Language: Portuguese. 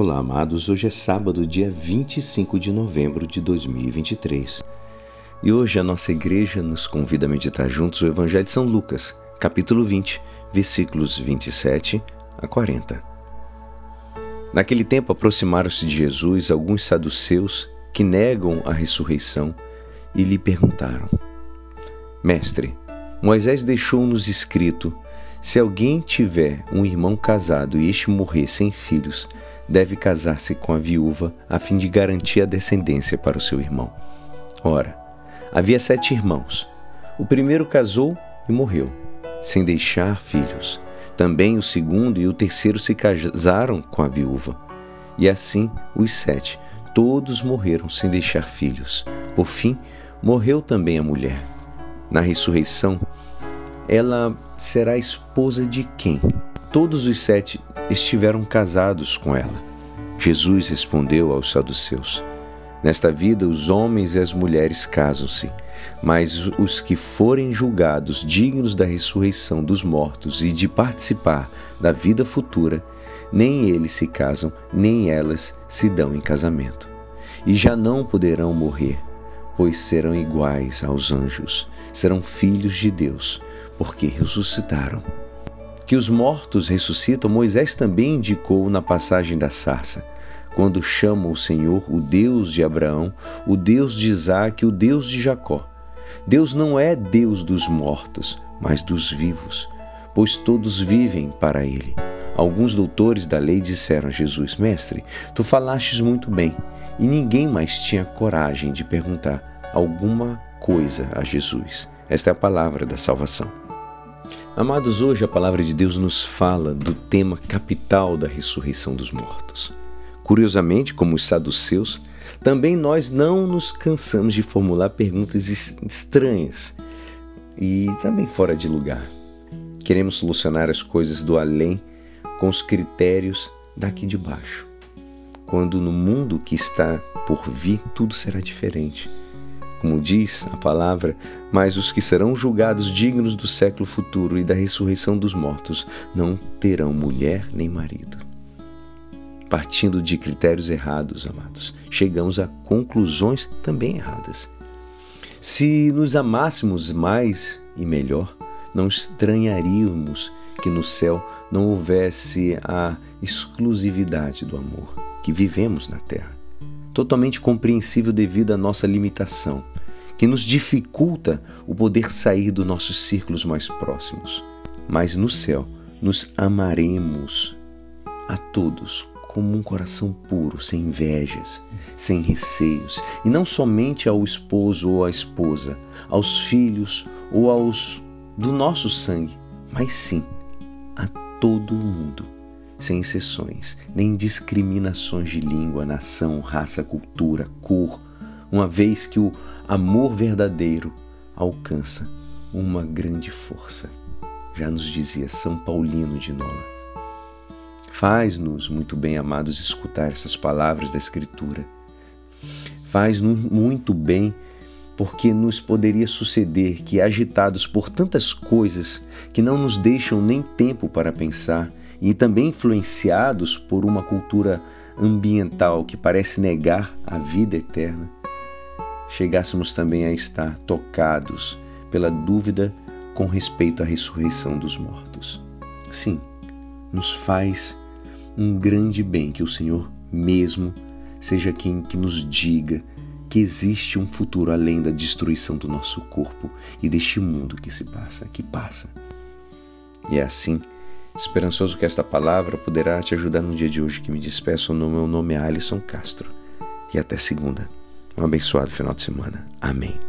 Olá, amados. Hoje é sábado, dia 25 de novembro de 2023. E hoje a nossa igreja nos convida a meditar juntos o Evangelho de São Lucas, capítulo 20, versículos 27 a 40. Naquele tempo aproximaram-se de Jesus alguns saduceus que negam a ressurreição e lhe perguntaram: Mestre, Moisés deixou-nos escrito: se alguém tiver um irmão casado e este morrer sem filhos, deve casar-se com a viúva a fim de garantir a descendência para o seu irmão. Ora, havia sete irmãos. O primeiro casou e morreu, sem deixar filhos. Também o segundo e o terceiro se casaram com a viúva. E assim os sete, todos morreram sem deixar filhos. Por fim, morreu também a mulher. Na ressurreição, ela será esposa de quem? Todos os sete estiveram casados com ela. Jesus respondeu aos saduceus: Nesta vida, os homens e as mulheres casam-se, mas os que forem julgados dignos da ressurreição dos mortos e de participar da vida futura, nem eles se casam, nem elas se dão em casamento. E já não poderão morrer, pois serão iguais aos anjos, serão filhos de Deus, porque ressuscitaram que os mortos ressuscitam, Moisés também indicou na passagem da sarça, quando chama o Senhor o Deus de Abraão, o Deus de Isaac, o Deus de Jacó. Deus não é Deus dos mortos, mas dos vivos, pois todos vivem para Ele. Alguns doutores da lei disseram a Jesus: Mestre, tu falastes muito bem, e ninguém mais tinha coragem de perguntar alguma coisa a Jesus. Esta é a palavra da salvação. Amados, hoje a palavra de Deus nos fala do tema capital da ressurreição dos mortos. Curiosamente, como os saduceus, também nós não nos cansamos de formular perguntas estranhas e também fora de lugar. Queremos solucionar as coisas do além com os critérios daqui de baixo. Quando no mundo que está por vir tudo será diferente como diz a palavra, mas os que serão julgados dignos do século futuro e da ressurreição dos mortos não terão mulher nem marido. Partindo de critérios errados, amados, chegamos a conclusões também erradas. Se nos amássemos mais e melhor, não estranharíamos que no céu não houvesse a exclusividade do amor que vivemos na terra totalmente compreensível devido à nossa limitação, que nos dificulta o poder sair dos nossos círculos mais próximos. Mas no céu nos amaremos a todos como um coração puro, sem invejas, sem receios, e não somente ao esposo ou à esposa, aos filhos ou aos do nosso sangue, mas sim a todo mundo sem exceções, nem discriminações de língua, nação, raça, cultura, cor, uma vez que o amor verdadeiro alcança uma grande força. Já nos dizia São Paulino de Nola. Faz-nos, muito bem amados, escutar essas palavras da Escritura. Faz-nos muito bem, porque nos poderia suceder que, agitados por tantas coisas que não nos deixam nem tempo para pensar, e também influenciados por uma cultura ambiental que parece negar a vida eterna, chegássemos também a estar tocados pela dúvida com respeito à ressurreição dos mortos. Sim, nos faz um grande bem que o Senhor mesmo seja quem que nos diga que existe um futuro além da destruição do nosso corpo e deste mundo que se passa, que passa. E é assim Esperançoso que esta palavra poderá te ajudar no dia de hoje que me despeço. No meu nome é Alisson Castro. E até segunda. Um abençoado final de semana. Amém.